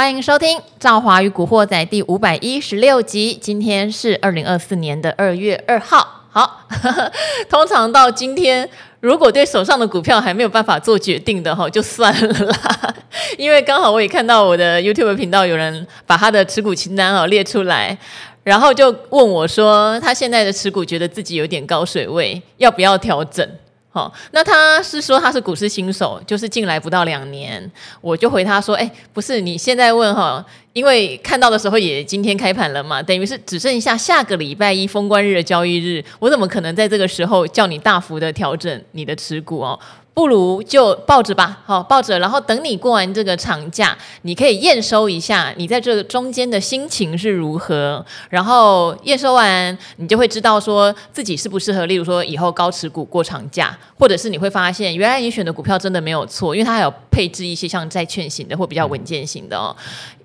欢迎收听《赵华与古惑仔》第五百一十六集。今天是二零二四年的二月二号。好，通常到今天，如果对手上的股票还没有办法做决定的哈，就算了啦。因为刚好我也看到我的 YouTube 频道有人把他的持股清单啊列出来，然后就问我说，他现在的持股觉得自己有点高水位，要不要调整？好，那他是说他是股市新手，就是进来不到两年，我就回他说，哎，不是，你现在问哈，因为看到的时候也今天开盘了嘛，等于是只剩下下个礼拜一封关日的交易日，我怎么可能在这个时候叫你大幅的调整你的持股哦？不如就抱着吧，好，抱着，然后等你过完这个长假，你可以验收一下你在这中间的心情是如何，然后验收完，你就会知道说自己适不适合，例如说以后高持股过长假，或者是你会发现原来你选的股票真的没有错，因为它还有配置一些像债券型的或比较稳健型的哦，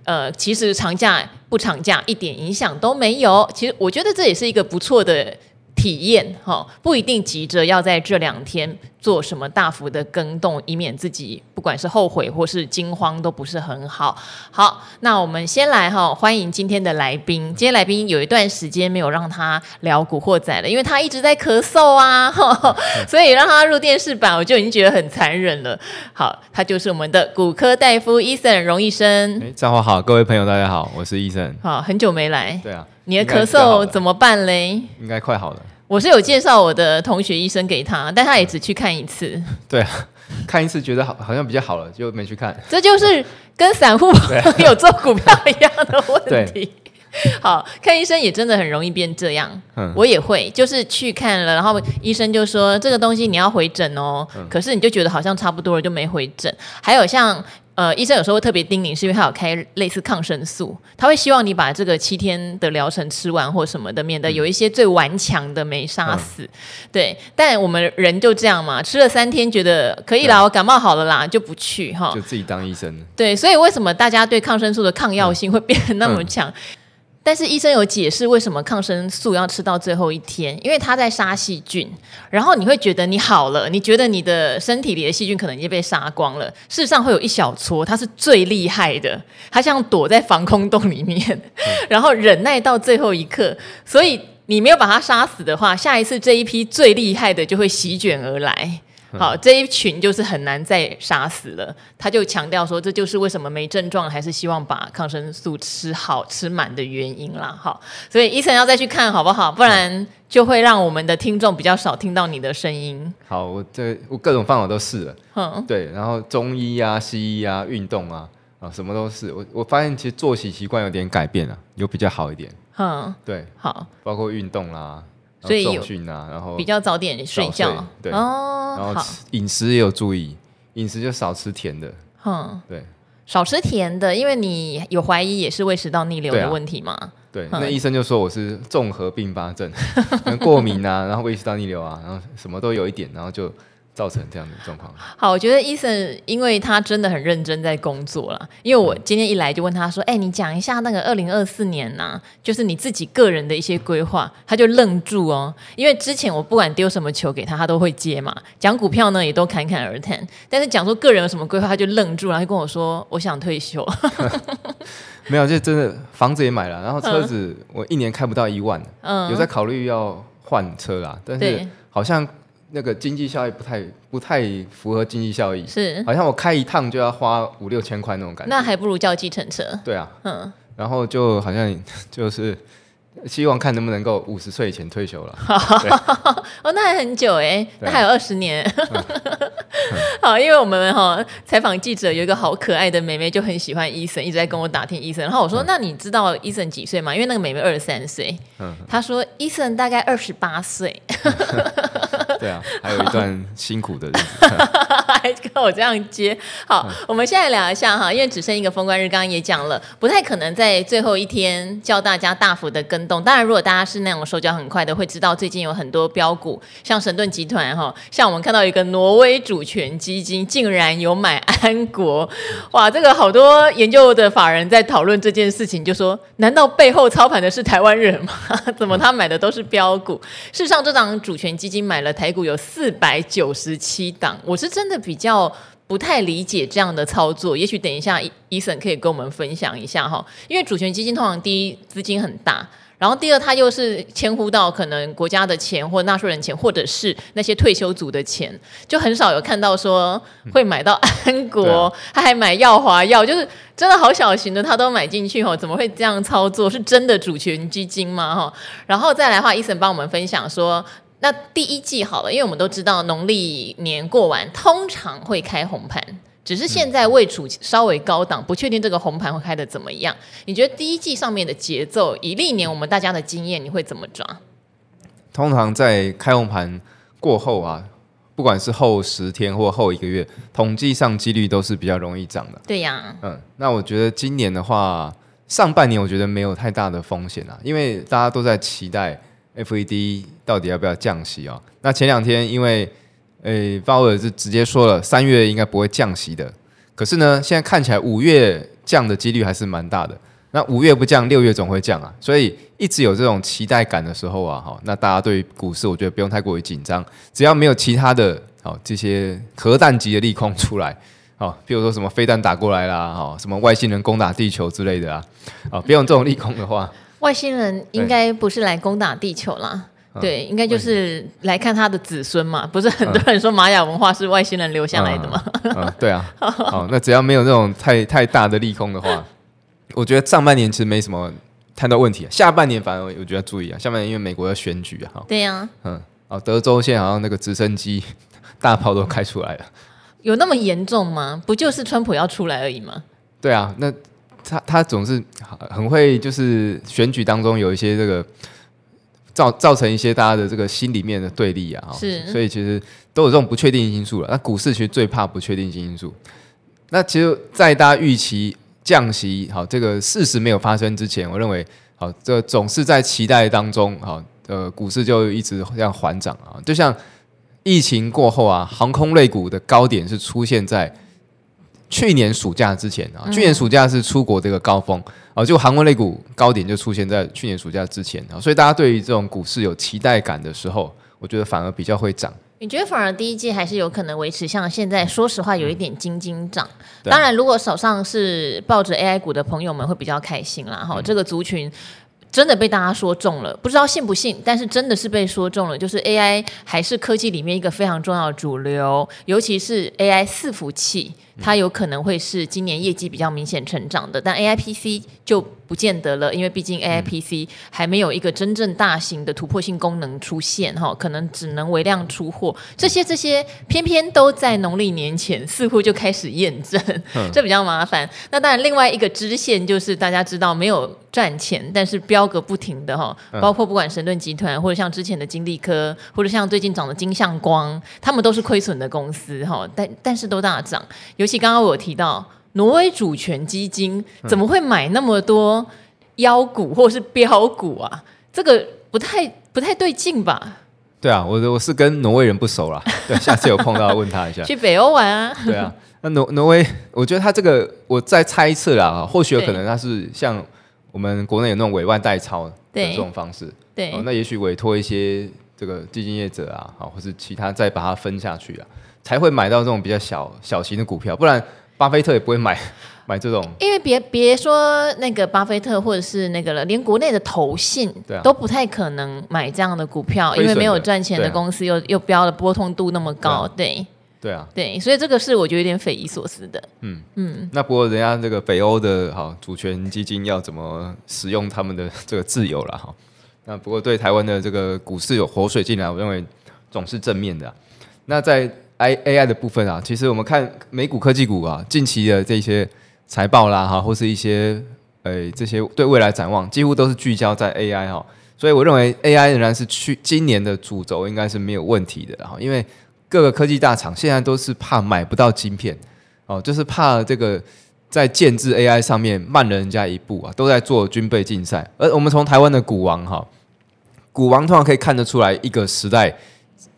呃，其实长假不长假一点影响都没有，其实我觉得这也是一个不错的。体验哈，不一定急着要在这两天做什么大幅的更动，以免自己不管是后悔或是惊慌都不是很好。好，那我们先来哈，欢迎今天的来宾。今天来宾有一段时间没有让他聊古惑仔了，因为他一直在咳嗽啊，所以让他入电视版，我就已经觉得很残忍了。好，他就是我们的骨科大夫 Eason 荣医生。哎，账号好，各位朋友大家好，我是 Eason。好，很久没来。对啊，你的咳嗽怎么办嘞？应该快好了。我是有介绍我的同学医生给他，但他也只去看一次。对啊，看一次觉得好，好像比较好了，就没去看。这就是跟散户朋友做股票一样的问题。好，看医生也真的很容易变这样。嗯，我也会，就是去看了，然后医生就说这个东西你要回诊哦。嗯，可是你就觉得好像差不多了，就没回诊。还有像。呃，医生有时候会特别叮咛，是因为他有开类似抗生素，他会希望你把这个七天的疗程吃完或什么的，免得有一些最顽强的没杀死。嗯、对，但我们人就这样嘛，吃了三天觉得可以啦，我感冒好了啦，就不去哈，就自己当医生。对，所以为什么大家对抗生素的抗药性会变得那么强？嗯嗯但是医生有解释为什么抗生素要吃到最后一天，因为它在杀细菌，然后你会觉得你好了，你觉得你的身体里的细菌可能已经被杀光了，事实上会有一小撮，它是最厉害的，它像躲在防空洞里面，然后忍耐到最后一刻，所以你没有把它杀死的话，下一次这一批最厉害的就会席卷而来。好，这一群就是很难再杀死了。他就强调说，这就是为什么没症状还是希望把抗生素吃好吃满的原因啦。好，所以医生要再去看好不好？不然就会让我们的听众比较少听到你的声音。好，我这我各种方法都试了。嗯，对，然后中医啊、西医啊、运动啊啊，什么都是。我我发现其实作息习惯有点改变了，有比较好一点。嗯，对，好，包括运动啦。所以有训啊，然后比较早点睡觉，对。哦，然后饮食也有注意，饮食就少吃甜的，嗯，对，少吃甜的，因为你有怀疑也是胃食道逆流的问题嘛，对，那医生就说我是综合并发症，过敏啊，然后胃食道逆流啊，然后什么都有一点，然后就。造成这样的状况。好，我觉得 Eason 因为他真的很认真在工作了。因为我今天一来就问他说：“哎、欸，你讲一下那个二零二四年呐、啊，就是你自己个人的一些规划。”他就愣住哦，因为之前我不管丢什么球给他，他都会接嘛。讲股票呢，也都侃侃而谈。但是讲说个人有什么规划，他就愣住，然后就跟我说：“我想退休。” 没有，就真的房子也买了，然后车子我一年开不到一万，嗯，有在考虑要换车啦，但是好像。那个经济效益不太不太符合经济效益，是。好像我开一趟就要花五六千块那种感觉。那还不如叫计程车。对啊，嗯，然后就好像 就是希望看能不能够五十岁以前退休了。哦，那还很久哎，那还有二十年。好，因为我们哈采访记者有一个好可爱的妹妹，就很喜欢 Eason，一直在跟我打听 Eason。然后我说：“那你知道 Eason 几岁吗？”因为那个妹妹二十三岁。嗯，她说 Eason 大概二十八岁。对啊，还有一段辛苦的日子，还跟我这样接。好，嗯、我们现在聊一下哈，因为只剩一个封关日，刚刚也讲了，不太可能在最后一天叫大家大幅的跟动。当然，如果大家是那种手脚很快的，会知道最近有很多标股，像神盾集团哈，像我们看到一个挪威主权基基金竟然有买安国，哇，这个好多研究的法人在讨论这件事情，就说难道背后操盘的是台湾人吗？怎么他买的都是标股？事实上，这档主权基金买了台。股有四百九十七档，我是真的比较不太理解这样的操作，也许等一下 Eason 可以跟我们分享一下哈。因为主权基金通常第一资金很大，然后第二它又是牵乎到可能国家的钱或纳税人钱，或者是那些退休族的钱，就很少有看到说会买到安国，他还买耀华药，就是真的好小型的他都买进去哦，怎么会这样操作？是真的主权基金吗？哈，然后再来的话伊森帮我们分享说。那第一季好了，因为我们都知道农历年过完通常会开红盘，只是现在位处稍微高档，不确定这个红盘会开的怎么样。你觉得第一季上面的节奏，以历年我们大家的经验，你会怎么抓？通常在开红盘过后啊，不管是后十天或后一个月，统计上几率都是比较容易涨的。对呀，嗯，那我觉得今年的话，上半年我觉得没有太大的风险啊，因为大家都在期待。FED 到底要不要降息啊？那前两天因为诶鲍尔是直接说了三月应该不会降息的，可是呢，现在看起来五月降的几率还是蛮大的。那五月不降，六月总会降啊，所以一直有这种期待感的时候啊，哈，那大家对于股市我觉得不用太过于紧张，只要没有其他的好这些核弹级的利空出来，好，比如说什么飞弹打过来啦，哈，什么外星人攻打地球之类的啊，啊，不用这种利空的话。外星人应该不是来攻打地球啦，对，对应该就是来看他的子孙嘛。不是很多人说玛雅文化是外星人留下来的吗？对啊，好，那只要没有那种太太大的利空的话，我觉得上半年其实没什么太大问题。下半年反而我觉得要注意啊，下半年因为美国要选举啊，对呀、啊，嗯，哦，德州现在好像那个直升机 大炮都开出来了，有那么严重吗？不就是川普要出来而已吗？对啊，那。他他总是很会，就是选举当中有一些这个造造成一些大家的这个心里面的对立啊，是，所以其实都有这种不确定性因素了。那股市其实最怕不确定性因素。那其实，在大家预期降息好这个事实没有发生之前，我认为好这总是在期待当中好呃股市就一直这样缓涨啊，就像疫情过后啊，航空类股的高点是出现在。去年暑假之前啊，去年暑假是出国这个高峰啊，就航空类股高点就出现在去年暑假之前啊，所以大家对于这种股市有期待感的时候，我觉得反而比较会涨。你觉得反而第一季还是有可能维持像现在？说实话，有一点惊惊涨。当然，如果手上是抱着 AI 股的朋友们会比较开心啦。哈，这个族群真的被大家说中了，不知道信不信，但是真的是被说中了，就是 AI 还是科技里面一个非常重要的主流，尤其是 AI 伺服器。它有可能会是今年业绩比较明显成长的，但 AIPC 就不见得了，因为毕竟 AIPC 还没有一个真正大型的突破性功能出现哈，可能只能微量出货。这些这些偏偏都在农历年前似乎就开始验证，这比较麻烦。那当然，另外一个支线就是大家知道没有赚钱，但是标个不停的哈，包括不管神盾集团或者像之前的金利科，或者像最近涨的金像光，他们都是亏损的公司哈，但但是都大涨。尤其刚刚我有提到挪威主权基金怎么会买那么多妖股或是标股啊？这个不太不太对劲吧？对啊，我我是跟挪威人不熟啦，对，下次有碰到问他一下。去北欧玩啊？对啊，那挪挪威，我觉得他这个我再猜测啦，或许有可能他是像我们国内有那种委外代操的这种方式，对，哦、那也许委托一些这个基金业者啊，好，或是其他再把它分下去啊。才会买到这种比较小小型的股票，不然巴菲特也不会买 买这种。因为别别说那个巴菲特或者是那个了，连国内的投信都不太可能买这样的股票，啊、因为没有赚钱的公司又、啊、又标的波动度那么高，对对啊，对，所以这个是我觉得有点匪夷所思的。嗯嗯，那不过人家这个北欧的好主权基金要怎么使用他们的这个自由了哈？那不过对台湾的这个股市有活水进来，我认为总是正面的、啊。那在 I A I 的部分啊，其实我们看美股科技股啊，近期的这些财报啦哈，或是一些呃这些对未来展望，几乎都是聚焦在 A I 哈，所以我认为 A I 仍然是去今年的主轴，应该是没有问题的哈，因为各个科技大厂现在都是怕买不到晶片哦，就是怕这个在建制 A I 上面慢了人家一步啊，都在做军备竞赛，而我们从台湾的股王哈，股王通常可以看得出来一个时代。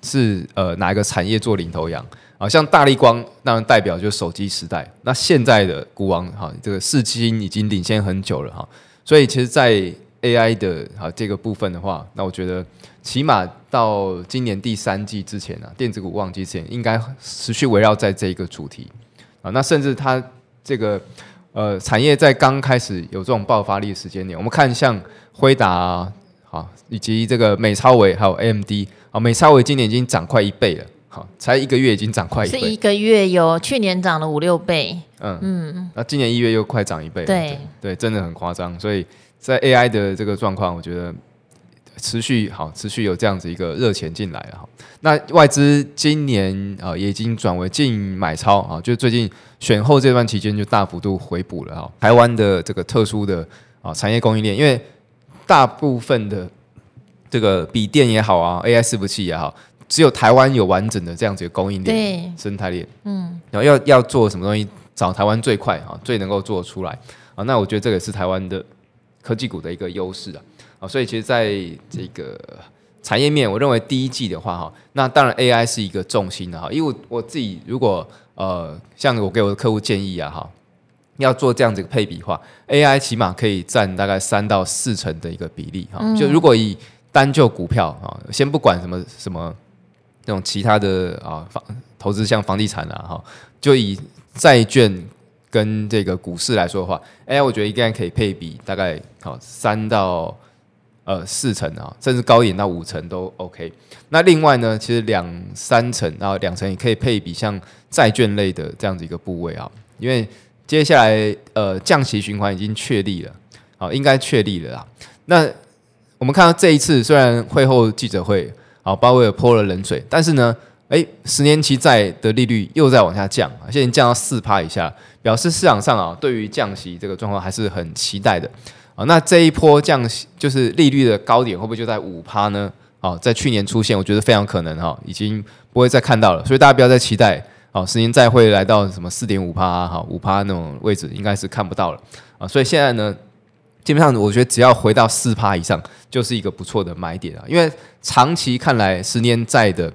是呃哪一个产业做领头羊啊？像大立光，当然代表就是手机时代。那现在的股王哈，这个世芯已经领先很久了哈。所以其实，在 AI 的哈这个部分的话，那我觉得起码到今年第三季之前啊，电子股旺季之前，应该持续围绕在这一个主题啊。那甚至它这个呃产业在刚开始有这种爆发力的时间点，我们看像辉达，好，以及这个美超微还有 AMD 啊，美超微今年已经涨快一倍了。才一个月已经涨快一倍，是一个月有去年涨了五六倍，嗯嗯，那今年一月又快涨一倍，对对，真的很夸张。所以在 AI 的这个状况，我觉得持续好，持续有这样子一个热钱进来了哈。那外资今年啊也已经转为净买超啊，就最近选后这段期间就大幅度回补了哈。台湾的这个特殊的啊产业供应链，因为大部分的这个笔电也好啊，AI 伺服器也好。只有台湾有完整的这样子的供应链生态链，嗯，然后要要做什么东西，找台湾最快啊，最能够做出来啊。那我觉得这个是台湾的科技股的一个优势啊。啊，所以其实在这个产业面，我认为第一季的话哈，那当然 AI 是一个重心的哈。因为我自己如果呃，像我给我的客户建议啊哈，要做这样子一个配比的话，AI 起码可以占大概三到四成的一个比例哈。就如果以单就股票啊，先不管什么什么。那种其他的啊房投资像房地产啊哈，就以债券跟这个股市来说的话，哎，我觉得应该可以配比大概好三到呃四成啊，甚至高一点到五成都 OK。那另外呢，其实两三成然后两成也可以配比像债券类的这样子一个部位啊，因为接下来呃降息循环已经确立了，好，应该确立了啦。那我们看到这一次虽然会后记者会。好，鲍威尔泼了冷水，但是呢，诶，十年期债的利率又在往下降，现在降到四趴以下，表示市场上啊，对于降息这个状况还是很期待的啊。那这一波降息，就是利率的高点会不会就在五趴呢？啊，在去年出现，我觉得非常可能哈，已经不会再看到了，所以大家不要再期待哦，十年再会来到什么四点五趴哈，五趴那种位置应该是看不到了啊。所以现在呢。基本上，我觉得只要回到四趴以上，就是一个不错的买点啊。因为长期看来，十年债的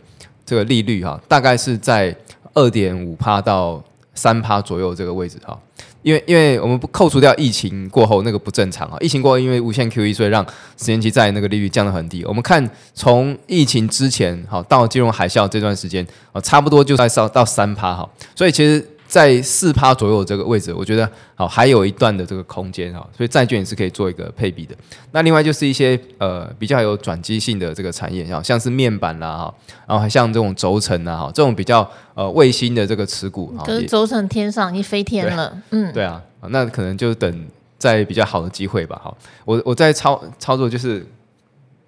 这个利率哈，大概是在二点五趴到三趴左右这个位置哈。因为因为我们不扣除掉疫情过后那个不正常啊，疫情过后因为无限 QE，所以让十年期债那个利率降得很低。我们看从疫情之前好到金融海啸这段时间啊，差不多就在到到三趴哈。所以其实。在四趴左右这个位置，我觉得好还有一段的这个空间哈，所以债券也是可以做一个配比的。那另外就是一些呃比较有转机性的这个产业，像像是面板啦哈，然后还像这种轴承啊哈，这种比较呃卫星的这个持股，可是轴承天上已经飞天了，嗯，对啊，那可能就等在比较好的机会吧哈。我我在操操作就是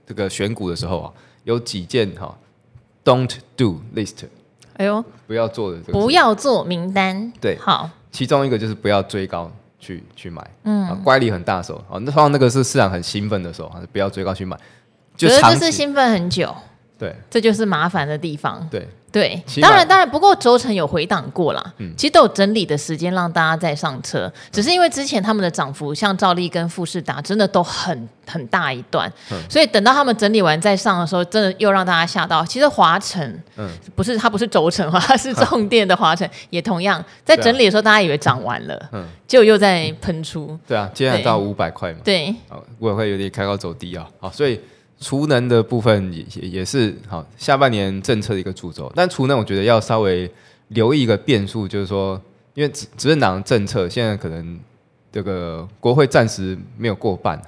这个选股的时候啊，有几件哈，Don't do list。哎呦，不要做的这个，不要做名单。对，好，其中一个就是不要追高去去买，嗯，乖离很大的时候，好，那通常那个是市场很兴奋的时候，还是不要追高去买，就觉得这是兴奋很久，对，这就是麻烦的地方，对。对，当然当然，不过轴承有回档过啦，嗯，其实都有整理的时间让大家再上车，只是因为之前他们的涨幅，像兆利跟富士达，真的都很很大一段，嗯，所以等到他们整理完再上的时候，真的又让大家吓到。其实华晨，嗯，不是它不是轴承，它 是重电的华晨，也同样。在整理的时候，大家以为涨完了，嗯，结果又在喷出，对啊，今天到五百块嘛，对，我也会有点开高走低啊，好，所以。储能的部分也也也是好，下半年政策的一个主轴。但储能我觉得要稍微留意一个变数，就是说，因为执执政党政策现在可能这个国会暂时没有过半。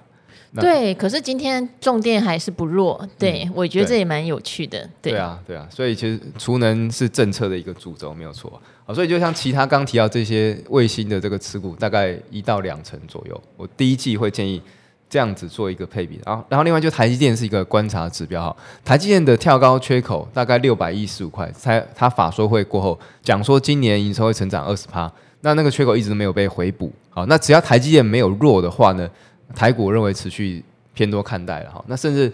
对，可是今天重电还是不弱。对、嗯、我觉得这也蛮有趣的。对，对啊，对啊，所以其实储能是政策的一个主轴，没有错。好，所以就像其他刚提到这些卫星的这个持股，大概一到两成左右。我第一季会建议。这样子做一个配比，然后，然后另外就台积电是一个观察指标哈。台积电的跳高缺口大概六百一十五块，才他法说会过后讲说今年营收会成长二十趴，那那个缺口一直都没有被回补。好，那只要台积电没有弱的话呢，台股我认为持续偏多看待了哈。那甚至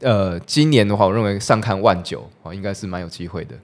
呃今年的话，我认为上看万九啊，应该是蛮有机会的。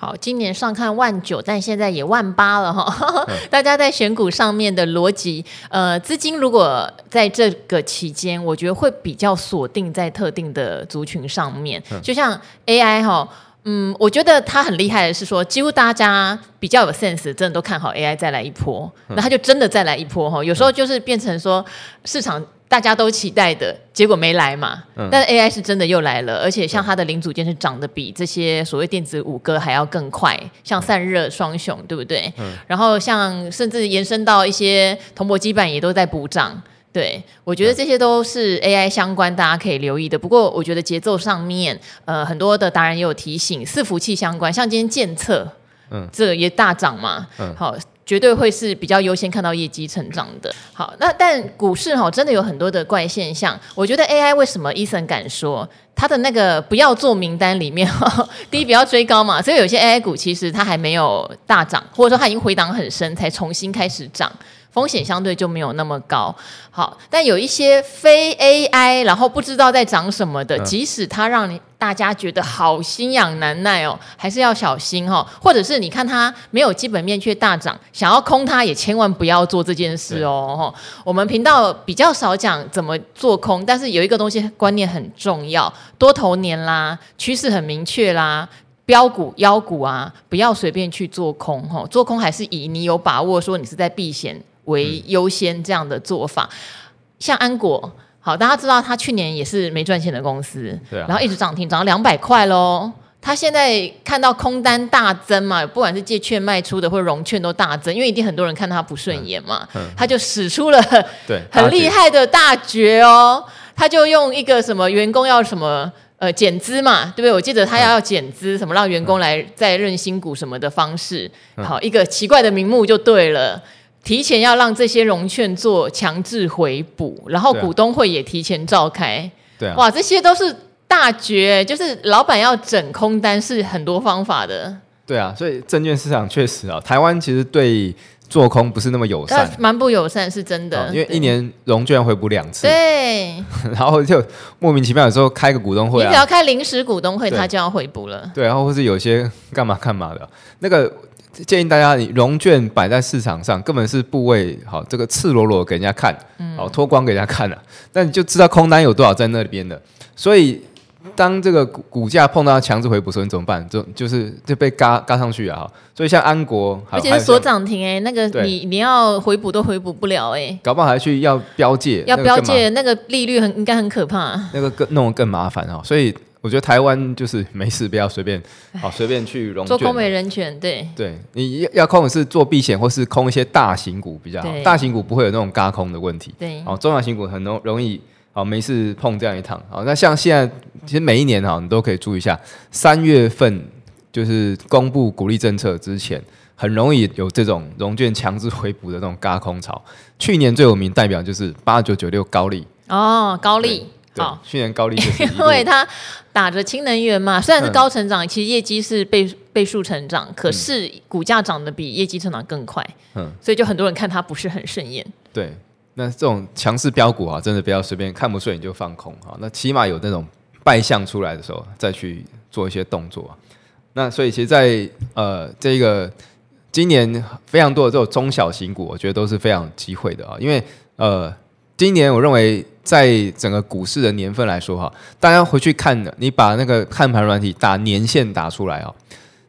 好，今年上看万九，但现在也万八了哈。大家在选股上面的逻辑，呃，资金如果在这个期间，我觉得会比较锁定在特定的族群上面，就像 AI 哈。嗯，我觉得他很厉害的是说，几乎大家比较有 sense，真的都看好 AI 再来一波，那他就真的再来一波哈。有时候就是变成说市场大家都期待的结果没来嘛？嗯、但是 AI 是真的又来了，而且像它的零组件是涨得比这些所谓电子五哥还要更快，像散热双雄，对不对？嗯、然后像甚至延伸到一些铜箔基板也都在补涨。对，我觉得这些都是 AI 相关，大家可以留意的。不过我觉得节奏上面，呃，很多的达人也有提醒，伺服器相关，像今天建测，嗯，这也大涨嘛，嗯，好。绝对会是比较优先看到业绩成长的。好，那但股市哈真的有很多的怪现象。我觉得 AI 为什么 Eason 敢说他的那个不要做名单里面哈，第一不要追高嘛，所以有些 AI 股其实它还没有大涨，或者说它已经回档很深才重新开始涨。风险相对就没有那么高，好，但有一些非 AI，然后不知道在涨什么的，嗯、即使它让你大家觉得好心痒难耐哦，还是要小心哈、哦。或者是你看它没有基本面却大涨，想要空它也千万不要做这件事哦。对我们频道比较少讲怎么做空，但是有一个东西观念很重要，多头年啦，趋势很明确啦，标股妖股啊，不要随便去做空哈、哦。做空还是以你有把握说你是在避险。为优先这样的做法，像安国，好，大家知道他去年也是没赚钱的公司，对啊，然后一直涨停，涨到两百块喽。他现在看到空单大增嘛，不管是借券卖出的或者融券都大增，因为一定很多人看他不顺眼嘛，嗯嗯、他就使出了对很厉害的大绝哦，他就用一个什么员工要什么呃减资嘛，对不对？我记得他要要减资，嗯、什么让员工来再认新股什么的方式，嗯、好一个奇怪的名目就对了。提前要让这些融券做强制回补，然后股东会也提前召开。对啊，哇，这些都是大绝，就是老板要整空单是很多方法的。对啊，所以证券市场确实啊，台湾其实对做空不是那么友善，蛮不友善是真的。因为一年融券回补两次，对，然后就莫名其妙有时候开个股东会，你只要开临时股东会，他就要回补了。对，然后或是有些干嘛干嘛的那个。建议大家，你融券摆在市场上，根本是部位好，这个赤裸裸给人家看，好脱光给人家看了，那你就知道空单有多少在那里边的。所以，当这个股股价碰到强制回补时候，你怎么办？就就是就被嘎嘎上去啊！所以像安国，而且是锁涨停哎，那个你你要回补都回补不了哎，搞不好还去要标借，要标借那个利率很应该很可怕，那个更弄得更麻烦哦，所以。我觉得台湾就是没事，不要随便好随便去融券。做空没人权，对对，你要空的是做避险，或是空一些大型股比较好。大型股不会有那种嘎空的问题。对，哦，中小型股很容容易好没事碰这样一趟。好，那像现在其实每一年哈，你都可以注意一下，三月份就是公布鼓励政策之前，很容易有这种融券强制回补的那种嘎空潮。去年最有名代表就是八九九六高利哦，高利。好，去年高利就是 因为它打着氢能源嘛，虽然是高成长，嗯、其实业绩是倍倍数成长，可是股价涨得比业绩成长更快，嗯，所以就很多人看它不是很顺眼。对，那这种强势标股啊，真的不要随便看不顺眼就放空哈，那起码有那种败相出来的时候再去做一些动作。那所以其实在，在呃这个今年非常多的这种中小型股，我觉得都是非常有机会的啊，因为呃今年我认为。在整个股市的年份来说哈，大家回去看的，你把那个看盘软体打年线打出来啊，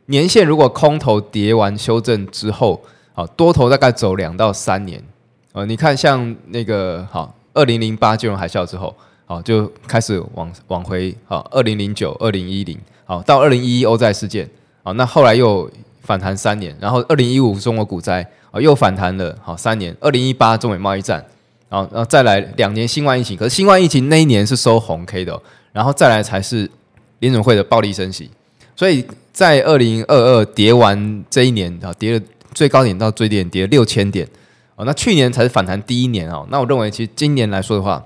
年线如果空头跌完修正之后，好多头大概走两到三年，呃，你看像那个好二零零八金融海啸之后，好就开始往往回，好二零零九、二零一零，好到二零一一欧债事件，好那后来又反弹三年，然后二零一五中国股灾，啊又反弹了好三年，二零一八中美贸易战。然后，然后再来两年新冠疫情，可是新冠疫情那一年是收红 K 的，然后再来才是联准会的暴力升息，所以在二零二二跌完这一年啊，跌了最高点到最低点跌了六千点哦，那去年才是反弹第一年哦，那我认为其实今年来说的话，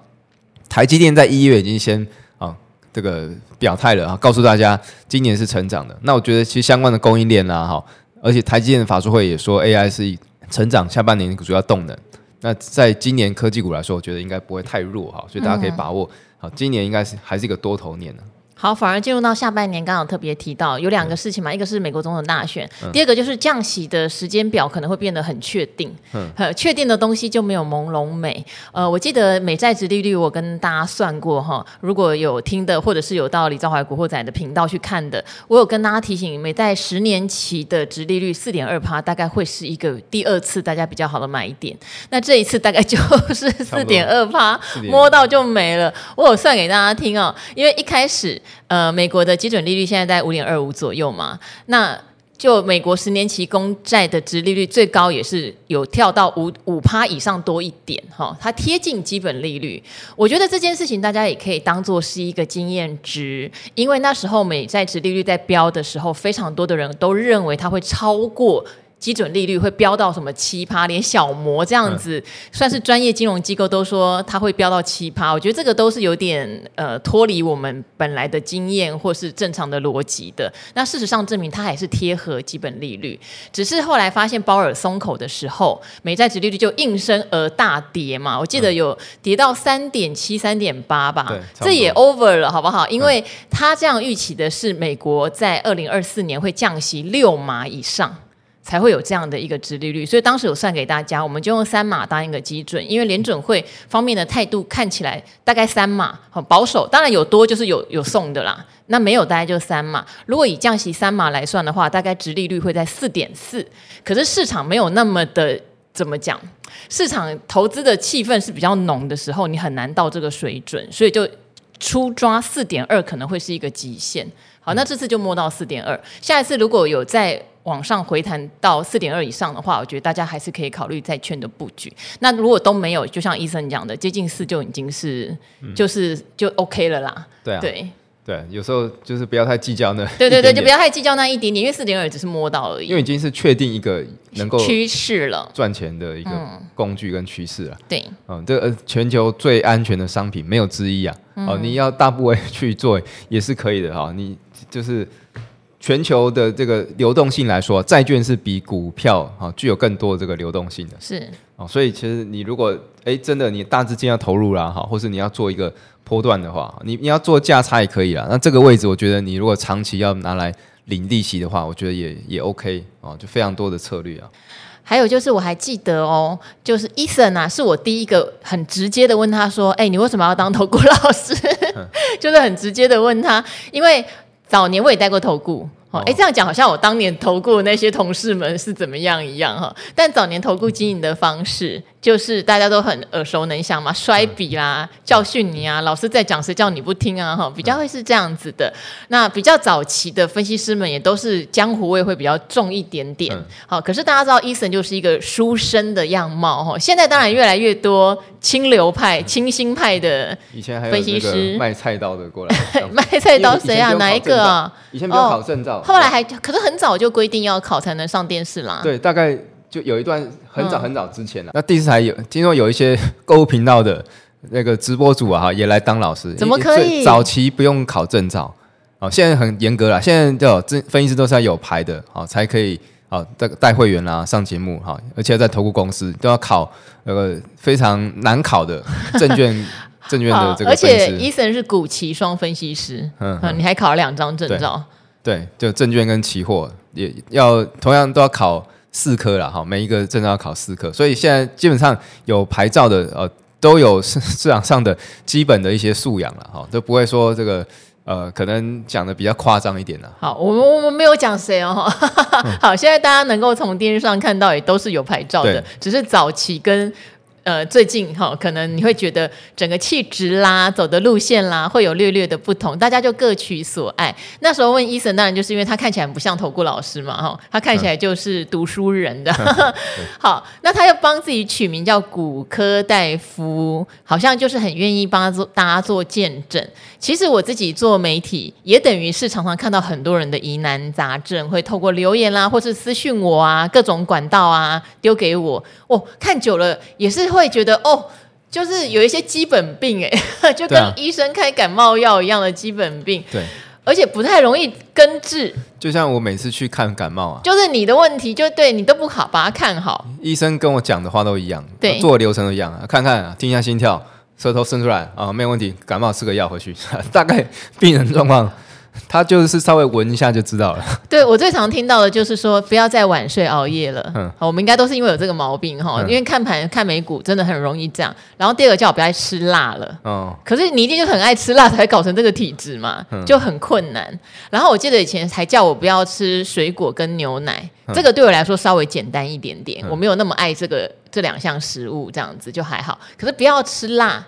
台积电在一月已经先啊这个表态了啊，告诉大家今年是成长的，那我觉得其实相关的供应链啊哈，而且台积电的法说会也说 AI 是成长下半年主要动能。那在今年科技股来说，我觉得应该不会太弱哈，所以大家可以把握好，今年应该是还是一个多头年呢。好，反而进入到下半年，刚好特别提到有两个事情嘛，一个是美国总统大选，第二个就是降息的时间表可能会变得很确定，嗯，确定的东西就没有朦胧美。呃，我记得美债殖利率我跟大家算过哈，如果有听的或者是有到李兆华古惑仔的频道去看的，我有跟大家提醒，美债十年期的殖利率四点二趴，大概会是一个第二次大家比较好的买点。那这一次大概就 是四点二趴，摸到就没了。我有算给大家听哦，因为一开始。呃，美国的基准利率现在在五点二五左右嘛，那就美国十年期公债的殖利率最高也是有跳到五五趴以上多一点哈、它贴近基本利率。我觉得这件事情大家也可以当做是一个经验值，因为那时候美债殖利率在飙的时候，非常多的人都认为它会超过。基准利率会飙到什么七趴，连小摩这样子算是专业金融机构都说它会飙到七趴。我觉得这个都是有点呃脱离我们本来的经验或是正常的逻辑的。那事实上证明它还是贴合基本利率，只是后来发现鲍尔松口的时候，美债殖利率就应声而大跌嘛。我记得有跌到三点七、三点八吧，这也 over 了，好不好？因为它这样预期的是美国在二零二四年会降息六码以上。才会有这样的一个殖利率，所以当时有算给大家，我们就用三码当一个基准，因为联准会方面的态度看起来大概三码，很保守，当然有多就是有有送的啦，那没有大概就三码。如果以降息三码来算的话，大概殖利率会在四点四，可是市场没有那么的怎么讲，市场投资的气氛是比较浓的时候，你很难到这个水准，所以就初抓四点二可能会是一个极限。好，那这次就摸到四点二，下一次如果有再往上回弹到四点二以上的话，我觉得大家还是可以考虑债券的布局。那如果都没有，就像医生讲的，接近四就已经是，嗯、就是就 OK 了啦。对啊，对对，有时候就是不要太计较那。对对对，就不要太计较那一点点，因为四点二只是摸到而已。因为已经是确定一个能够趋势了，赚钱的一个工具跟趋势了。对，嗯，这呃全球最安全的商品没有之一啊。哦、嗯，你要大部位去做也是可以的哈，你。就是全球的这个流动性来说，债券是比股票哈具有更多的这个流动性的。是所以其实你如果哎真的你大资金要投入啦哈，或是你要做一个波段的话，你你要做价差也可以啦。那这个位置，我觉得你如果长期要拿来领利息的话，我觉得也也 OK 哦，就非常多的策略啊。还有就是我还记得哦，就是 Eason 啊，是我第一个很直接的问他说，哎，你为什么要当投顾老师？就是很直接的问他，因为。早年我也带过投顾。哦，哎，这样讲好像我当年投顾那些同事们是怎么样一样哈。但早年投顾经营的方式，就是大家都很耳熟能详嘛，摔笔啦，教训你啊，老师在讲谁叫你不听啊，哈，比较会是这样子的。那比较早期的分析师们也都是江湖味会比较重一点点。好，可是大家知道，Eason 就是一个书生的样貌哈。现在当然越来越多清流派、清新派的分析师卖菜刀的过来，卖菜刀谁啊？哪一个啊？以前没有考证照。后来还可是很早就规定要考才能上电视啦。对，大概就有一段很早很早之前了。嗯、那第四台有听说有一些 购物频道的那个直播主啊，也来当老师。怎么可以？早期不用考证照，哦，现在很严格了。现在就分析师都是要有牌的，哦，才可以哦带带会员啦上节目哈，而且在投顾公司都要考那个非常难考的 证券证券的这个。而且 Eason 是股期双分析师，嗯，嗯，你还考了两张证照。对，就证券跟期货也要同样都要考四科了哈，每一个证照要考四科，所以现在基本上有牌照的呃都有市 市场上的基本的一些素养了哈，都不会说这个呃可能讲的比较夸张一点了。好，我们我们没有讲谁哦，好，现在大家能够从电视上看到也都是有牌照的，只是早期跟。呃，最近哈，可能你会觉得整个气质啦、走的路线啦，会有略略的不同，大家就各取所爱。那时候问 Eason，当然就是因为他看起来不像投顾老师嘛，哈，他看起来就是读书人的。嗯、好，那他又帮自己取名叫古科大夫，好像就是很愿意帮他做大家做见证。其实我自己做媒体，也等于是常常看到很多人的疑难杂症，会透过留言啦，或是私讯我啊，各种管道啊，丢给我。哦，看久了也是。会觉得哦，就是有一些基本病哎，就跟医生开感冒药一样的基本病，对，而且不太容易根治。就像我每次去看感冒啊，就是你的问题，就对你都不好把它看好。医生跟我讲的话都一样，对，做的流程都一样啊，看看啊，听一下心跳，舌头伸出来啊，没有问题，感冒吃个药回去，大概病人状况。他就是稍微闻一下就知道了。对，我最常听到的就是说，不要再晚睡熬夜了。嗯，好，我们应该都是因为有这个毛病哈，嗯、因为看盘看美股真的很容易这样。然后第二个叫我不要爱吃辣了。哦。可是你一定就很爱吃辣才搞成这个体质嘛，嗯、就很困难。然后我记得以前还叫我不要吃水果跟牛奶，嗯、这个对我来说稍微简单一点点，嗯、我没有那么爱这个这两项食物，这样子就还好。可是不要吃辣，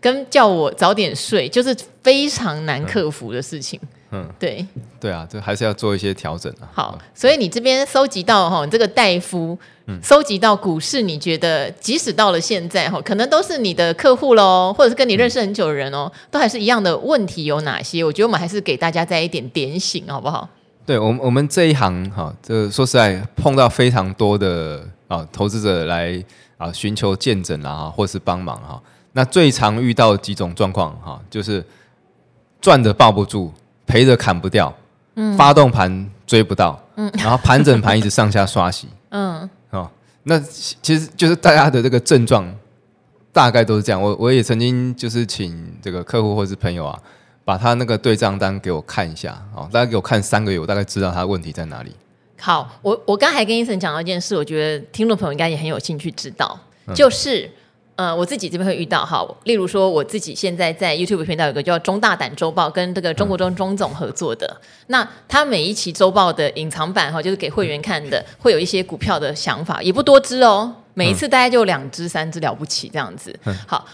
跟叫我早点睡，就是非常难克服的事情。嗯嗯，对，对啊，这还是要做一些调整啊。好，所以你这边收集到哈，这个戴夫，嗯，搜集到股市，你觉得即使到了现在哈，可能都是你的客户喽，或者是跟你认识很久的人哦，嗯、都还是一样的问题有哪些？我觉得我们还是给大家再一点点醒，好不好？对，我们我们这一行哈，这说实在碰到非常多的啊投资者来啊寻求见证啊，或是帮忙哈。那最常遇到几种状况哈，就是赚的抱不住。赔着砍不掉，嗯，发动盘追不到，嗯，然后盘整盘一直上下刷洗，嗯，哦，那其实就是大家的这个症状，大概都是这样。我我也曾经就是请这个客户或是朋友啊，把他那个对账单给我看一下，哦，大概给我看三个月，我大概知道他的问题在哪里。好，我我刚才跟医生讲到一件事，我觉得听众朋友应该也很有兴趣知道，就是。呃，我自己这边会遇到哈，例如说我自己现在在 YouTube 频道有个叫中大胆周报，跟这个中国中中总合作的。嗯、那他每一期周报的隐藏版哈，就是给会员看的，会有一些股票的想法，也不多支哦，每一次大概就两支三支了不起这样子。嗯、好，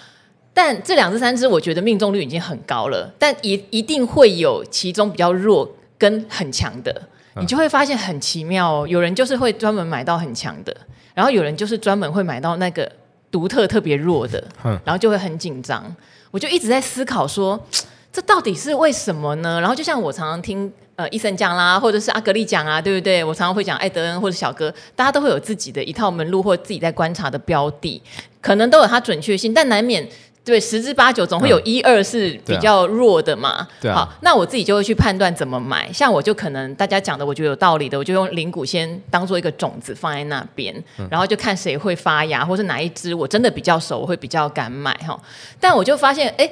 但这两支三支我觉得命中率已经很高了，但一一定会有其中比较弱跟很强的，你就会发现很奇妙哦，有人就是会专门买到很强的，然后有人就是专门会买到那个。独特特别弱的，然后就会很紧张。我就一直在思考说，这到底是为什么呢？然后就像我常常听呃医生讲啦，或者是阿格力讲啊，对不对？我常常会讲艾德恩或者小哥，大家都会有自己的一套门路或自己在观察的标的，可能都有它准确性，但难免。对，十之八九总会有一二是比较弱的嘛。对啊。好，那我自己就会去判断怎么买。像我就可能大家讲的，我觉得有道理的，我就用零股先当做一个种子放在那边，嗯、然后就看谁会发芽，或是哪一只我真的比较熟，我会比较敢买哈。但我就发现，哎，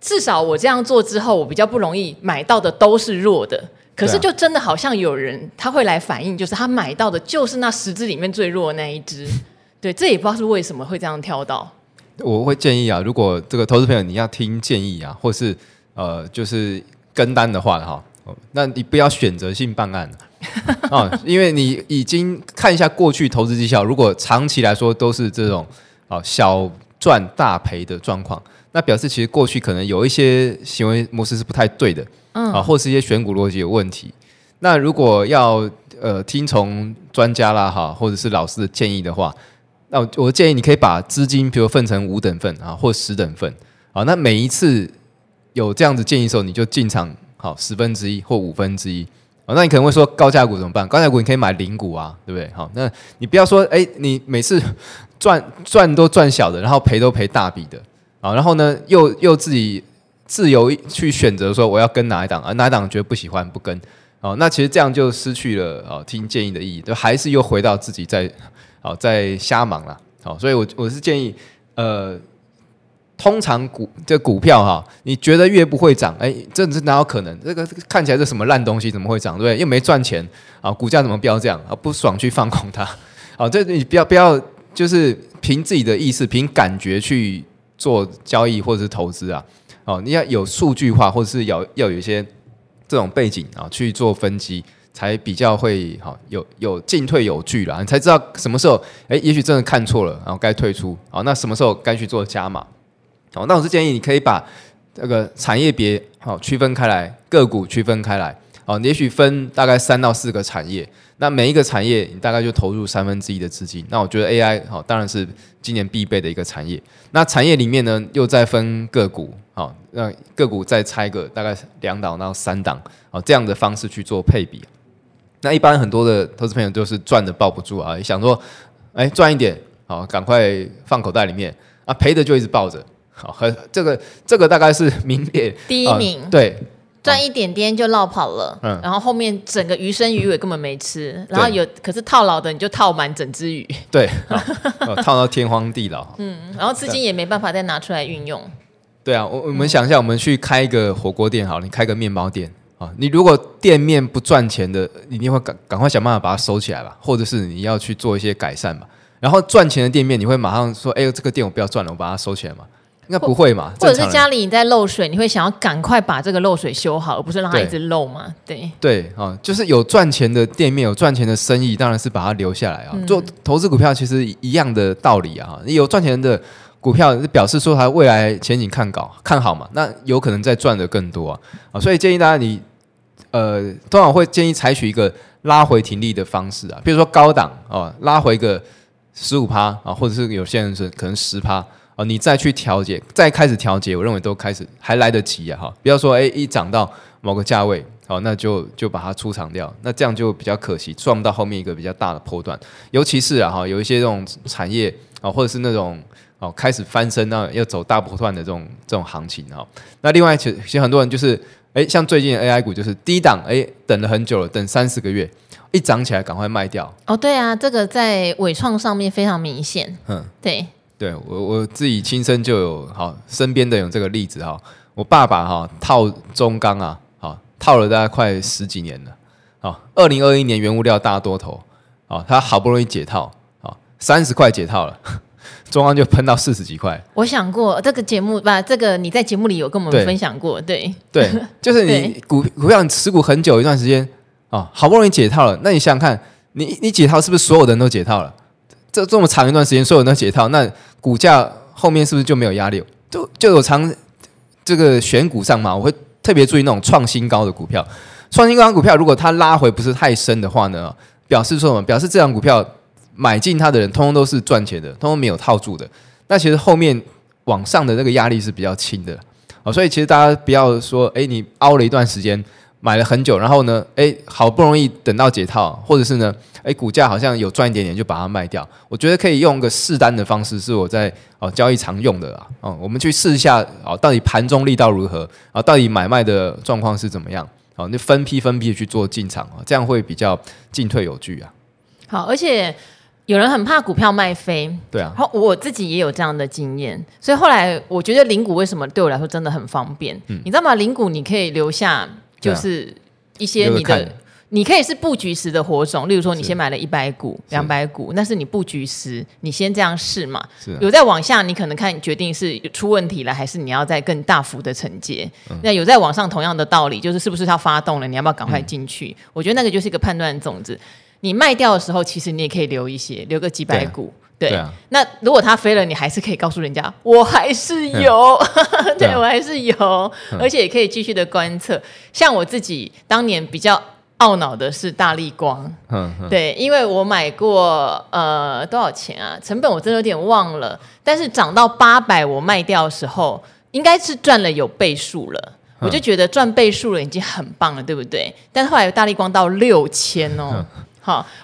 至少我这样做之后，我比较不容易买到的都是弱的。可是就真的好像有人他会来反映，就是他买到的就是那十只里面最弱的那一只。对，这也不知道是为什么会这样挑到。我会建议啊，如果这个投资朋友你要听建议啊，或是呃就是跟单的话哈，那你不要选择性办案啊，因为你已经看一下过去投资绩效，如果长期来说都是这种啊小赚大赔的状况，那表示其实过去可能有一些行为模式是不太对的，嗯啊，或是一些选股逻辑有问题。那如果要呃听从专家啦哈，或者是老师的建议的话。那我建议你可以把资金，比如分成五等份啊，或十等份啊。那每一次有这样子建议的时候，你就进场好十分之一或五分之一啊。那你可能会说高价股怎么办？高价股你可以买零股啊，对不对？好，那你不要说哎，你每次 赚赚都赚小的，然后赔都赔大笔的啊。然后呢，又又自己自由去选择说我要跟哪一档啊，哪一档觉得不喜欢不跟啊。那其实这样就失去了啊听建议的意义，就还是又回到自己在。好，在瞎忙了。好，所以我我是建议，呃，通常股这股票哈，你觉得越不会涨，哎，这是哪有可能？这个看起来是什么烂东西，怎么会涨？对不对？又没赚钱啊，股价怎么飙这样啊？不爽去放空它。好，这你不要不要，就是凭自己的意识、凭感觉去做交易或者是投资啊。哦，你要有数据化，或者是要要有一些这种背景啊去做分析。才比较会好，有有进退有据啦，你才知道什么时候，哎，也许真的看错了，然后该退出，好，那什么时候该去做加码，好，那我是建议你可以把这个产业别好区分开来，个股区分开来，好，也许分大概三到四个产业，那每一个产业你大概就投入三分之一的资金，那我觉得 AI 好，当然是今年必备的一个产业，那产业里面呢又再分个股，好，那个股再拆个大概两档到三档，好，这样的方式去做配比。那一般很多的投资朋友都是赚的抱不住啊，想说，哎，赚一点，好，赶快放口袋里面。啊，赔的就一直抱着，好，和这个这个大概是名列 第一名，对，赚一点点就落跑了，嗯，然后后面整个鱼生鱼尾根本没吃，嗯、然后有可是套牢的你就套满整只鱼，对，套到天荒地老，嗯，然后资金也没办法再拿出来运用。对啊，我我们想一下，我们去开一个火锅店，好，你开个面包店啊，你如果店面不赚钱的，你一定会赶赶快想办法把它收起来吧，或者是你要去做一些改善吧。然后赚钱的店面，你会马上说，哎呦，这个店我不要赚了，我把它收起来嘛。应该不会嘛？或者是家里你在漏水，你会想要赶快把这个漏水修好，而不是让它一直漏嘛？对对啊，就是有赚钱的店面，有赚钱的生意，当然是把它留下来啊。嗯、做投资股票其实一样的道理啊。你有赚钱的股票，表示说它未来前景看高看好嘛，那有可能再赚的更多啊。啊，所以建议大家你呃，通常会建议采取一个拉回停利的方式啊，比如说高档啊，拉回个十五趴啊，或者是有些人是可能十趴啊。你再去调节，再开始调节，我认为都开始还来得及啊！哈，不要说哎，一涨到某个价位，好，那就就把它出场掉，那这样就比较可惜，赚不到后面一个比较大的波段。尤其是啊，哈，有一些这种产业啊，或者是那种哦开始翻身，那要走大波段的这种这种行情哈。那另外，其实很多人就是哎，像最近 AI 股就是低档，哎，等了很久了，等三四个月，一涨起来赶快卖掉。哦，对啊，这个在伟创上面非常明显。嗯，对。对我我自己亲身就有好身边的有这个例子哈，我爸爸哈套中钢啊，好套了大概快十几年了，好，二零二一年原物料大多头，啊，他好不容易解套，啊，三十块解套了，中央就喷到四十几块。我想过这个节目吧，这个你在节目里有跟我们分享过，对对，就是你股股票持股很久一段时间啊，好不容易解套了，那你想想看，你你解套是不是所有的人都解套了？这这么长一段时间，所有人都解套，那股价后面是不是就没有压力？就就有长这个选股上嘛，我会特别注意那种创新高的股票。创新高的股票，如果它拉回不是太深的话呢，表示说什么？表示这张股票买进它的人，通通都是赚钱的，通通没有套住的。那其实后面往上的那个压力是比较轻的。哦，所以其实大家不要说，哎，你熬了一段时间。买了很久，然后呢，哎，好不容易等到解套，或者是呢，哎，股价好像有赚一点点，就把它卖掉。我觉得可以用个试单的方式，是我在哦交易常用的啊。哦，我们去试一下哦，到底盘中力道如何啊？到底买卖的状况是怎么样？好，那分批分批去做进场啊，这样会比较进退有据啊。好，而且有人很怕股票卖飞，对啊。然后，我自己也有这样的经验，所以后来我觉得零股为什么对我来说真的很方便？嗯，你知道吗？零股你可以留下。就是一些你的，你可以是布局时的火种，例如说你先买了一百股、两百股，那是你布局时，你先这样试嘛。是有在往下，你可能看决定是出问题了，还是你要再更大幅的承接。嗯、那有在往上，同样的道理，就是是不是它发动了，你要不要赶快进去？嗯、我觉得那个就是一个判断种子。你卖掉的时候，其实你也可以留一些，留个几百股。对，对。啊，那如果它飞了，你还是可以告诉人家，我还是有，嗯、对、啊、我还是有，嗯、而且也可以继续的观测。像我自己当年比较懊恼的是大力光，嗯，嗯。对，因为我买过呃多少钱啊？成本我真的有点忘了，但是涨到八百我卖掉的时候，应该是赚了有倍数了，嗯、我就觉得赚倍数了已经很棒了，对不对？但是后来大力光到六千哦。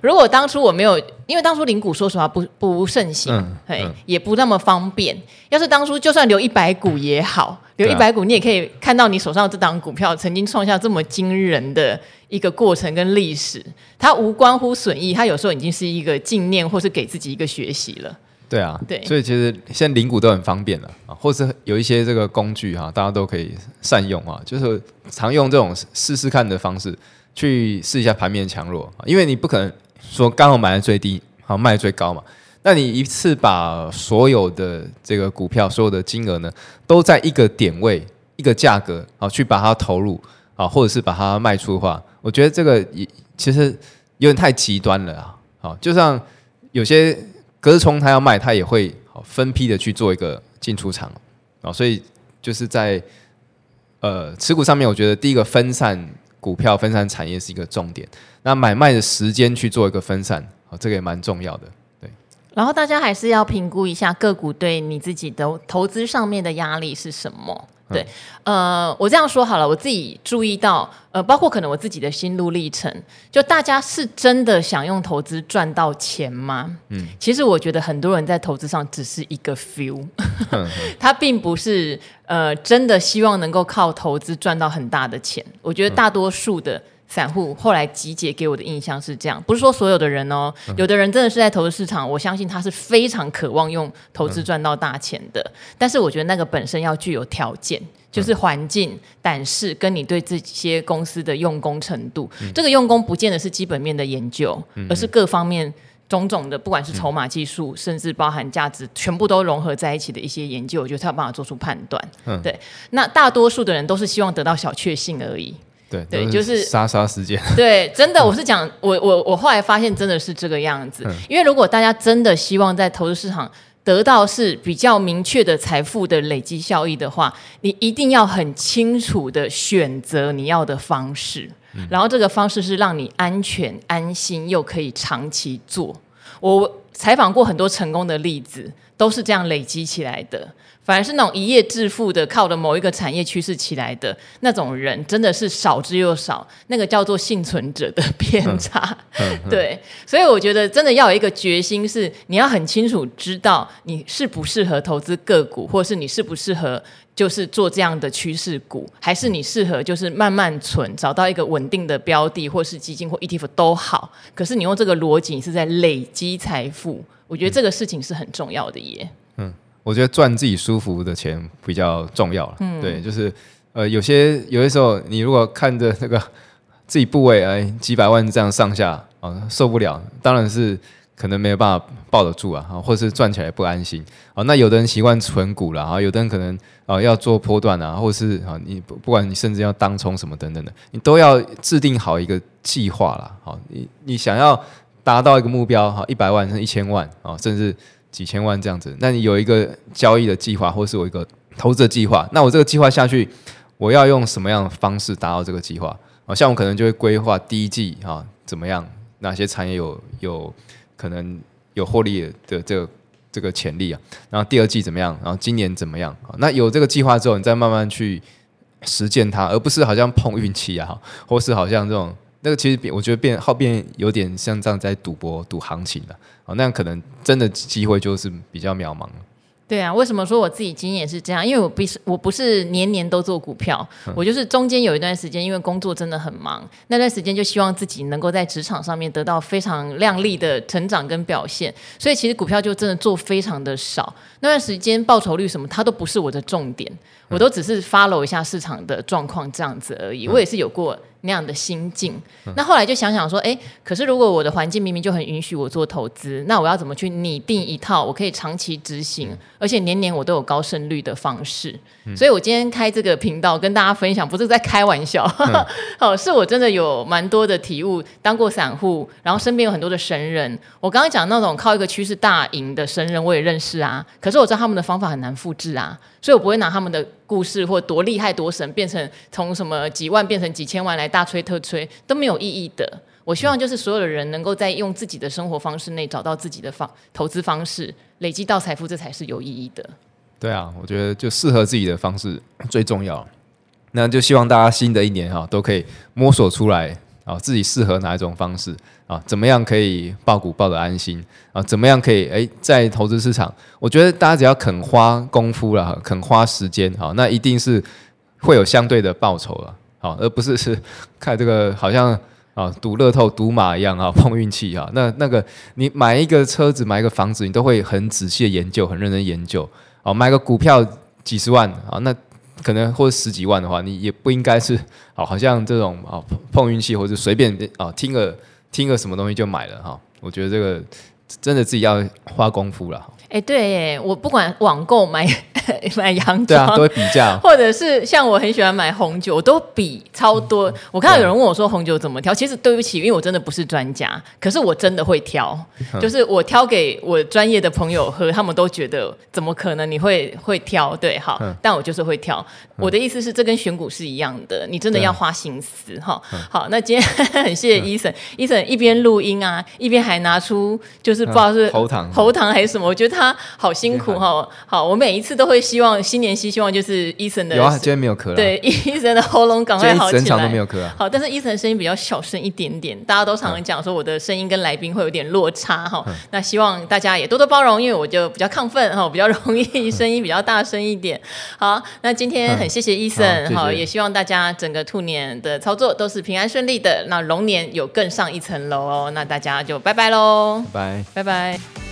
如果当初我没有，因为当初零股说实话不不盛行，嗯嗯、也不那么方便。要是当初就算留一百股也好，留一百股你也可以看到你手上这档股票曾经创下这么惊人的一个过程跟历史。它无关乎损益，它有时候已经是一个纪念或是给自己一个学习了。对啊，对，所以其实现在领股都很方便了啊，或是有一些这个工具哈，大家都可以善用啊，就是常用这种试试看的方式。去试一下盘面强弱，因为你不可能说刚好买的最低，好卖最高嘛。那你一次把所有的这个股票，所有的金额呢，都在一个点位、一个价格，好去把它投入啊，或者是把它卖出的话，我觉得这个也其实有点太极端了啊。好，就像有些隔日冲他要卖，他也会分批的去做一个进出场啊。所以就是在呃持股上面，我觉得第一个分散。股票分散产业是一个重点，那买卖的时间去做一个分散，哦，这个也蛮重要的。对，然后大家还是要评估一下个股对你自己的投资上面的压力是什么，对，呃，我这样说好了，我自己注意到，呃，包括可能我自己的心路历程，就大家是真的想用投资赚到钱吗？嗯，其实我觉得很多人在投资上只是一个 feel，他并不是呃真的希望能够靠投资赚到很大的钱。我觉得大多数的。散户后来集结给我的印象是这样，不是说所有的人哦，有的人真的是在投资市场，我相信他是非常渴望用投资赚到大钱的。但是我觉得那个本身要具有条件，就是环境、胆识跟你对这些公司的用功程度。这个用功不见得是基本面的研究，而是各方面种种的，不管是筹码技术，甚至包含价值，全部都融合在一起的一些研究，我觉得才有办法做出判断。对，那大多数的人都是希望得到小确幸而已。对对，就是杀杀时间。对，真的，我是讲，我我我后来发现真的是这个样子。因为如果大家真的希望在投资市场得到是比较明确的财富的累积效益的话，你一定要很清楚的选择你要的方式，然后这个方式是让你安全安心又可以长期做。我采访过很多成功的例子，都是这样累积起来的。反而是那种一夜致富的，靠着某一个产业趋势起来的那种人，真的是少之又少。那个叫做幸存者的偏差，对。所以我觉得真的要有一个决心，是你要很清楚知道你适不适合投资个股，或是你适不适合就是做这样的趋势股，还是你适合就是慢慢存，找到一个稳定的标的，或是基金或 ETF 都好。可是你用这个逻辑是在累积财富，我觉得这个事情是很重要的耶。嗯。我觉得赚自己舒服的钱比较重要了。嗯，对，就是呃，有些有些时候，你如果看着那个自己部位哎几百万这样上下啊、呃，受不了，当然是可能没有办法抱得住啊，或者是赚起来不安心啊。那有的人习惯存股了啊，有的人可能啊、呃、要做波段啊，或者是啊你不不管你甚至要当冲什么等等的，你都要制定好一个计划了。好，你你想要达到一个目标哈，一百万甚至一千万啊，甚至。几千万这样子，那你有一个交易的计划，或是我一个投资的计划，那我这个计划下去，我要用什么样的方式达到这个计划？啊，像我可能就会规划第一季啊怎么样，哪些产业有有可能有获利的这个这个潜力啊？然后第二季怎么样？然后今年怎么样？那有这个计划之后，你再慢慢去实践它，而不是好像碰运气啊，或是好像这种。那个其实变我觉得变好变有点像这样在赌博赌行情了，哦，那样可能真的机会就是比较渺茫。对啊，为什么说我自己经验也是这样？因为我不是我不是年年都做股票，嗯、我就是中间有一段时间，因为工作真的很忙，那段时间就希望自己能够在职场上面得到非常亮丽的成长跟表现，所以其实股票就真的做非常的少。那段时间报酬率什么，它都不是我的重点，我都只是 follow 一下市场的状况这样子而已。我也是有过。那样的心境，那后来就想想说，哎，可是如果我的环境明明就很允许我做投资，那我要怎么去拟定一套我可以长期执行，而且年年我都有高胜率的方式？所以我今天开这个频道跟大家分享，不是在开玩笑，好，是我真的有蛮多的体悟。当过散户，然后身边有很多的神人，我刚刚讲那种靠一个趋势大赢的神人，我也认识啊。可是我知道他们的方法很难复制啊，所以我不会拿他们的故事或多厉害多神，变成从什么几万变成几千万来大吹特吹都没有意义的。我希望就是所有的人能够在用自己的生活方式内找到自己的方投资方式，累积到财富，这才是有意义的。对啊，我觉得就适合自己的方式最重要。那就希望大家新的一年哈都可以摸索出来啊，自己适合哪一种方式啊？怎么样可以抱股抱得安心啊？怎么样可以诶，在投资市场，我觉得大家只要肯花功夫了，肯花时间哈，那一定是会有相对的报酬了，好，而不是是 看这个好像啊赌乐透赌马一样啊碰运气啊。那那个你买一个车子买一个房子，你都会很仔细的研究，很认真研究。哦，买个股票几十万啊，那可能或者十几万的话，你也不应该是 哦，好像这种啊碰运气或者随便啊听个听个什么东西就买了哈。我觉得这个真的自己要花功夫了。哎，对，我不管网购买。买洋装，对啊，都会比价，或者是像我很喜欢买红酒，我都比超多。我看到有人问我说红酒怎么挑，其实对不起，因为我真的不是专家，可是我真的会挑，就是我挑给我专业的朋友喝，他们都觉得怎么可能你会会挑？对，好，但我就是会挑。我的意思是，这跟选股是一样的，你真的要花心思哈。好，那今天 很谢谢 Eason，Eason 一边录音啊，一边还拿出就是不知道是喉糖喉糖还是什么，我觉得他好辛苦哈。好，我每一次都会。希望新年新希望就是伊森的。有啊，今天没有咳了。对，伊森的喉咙赶快好起来。整场都没有咳啊。好，但是伊森的声音比较小声一点点，大家都常常讲说我的声音跟来宾会有点落差哈。那希望大家也多多包容，因为我就比较亢奋哈，比较容易声音比较大声一点。好，那今天很谢谢伊森，好，也希望大家整个兔年的操作都是平安顺利的。那龙年有更上一层楼哦，那大家就拜拜喽，拜拜，拜拜。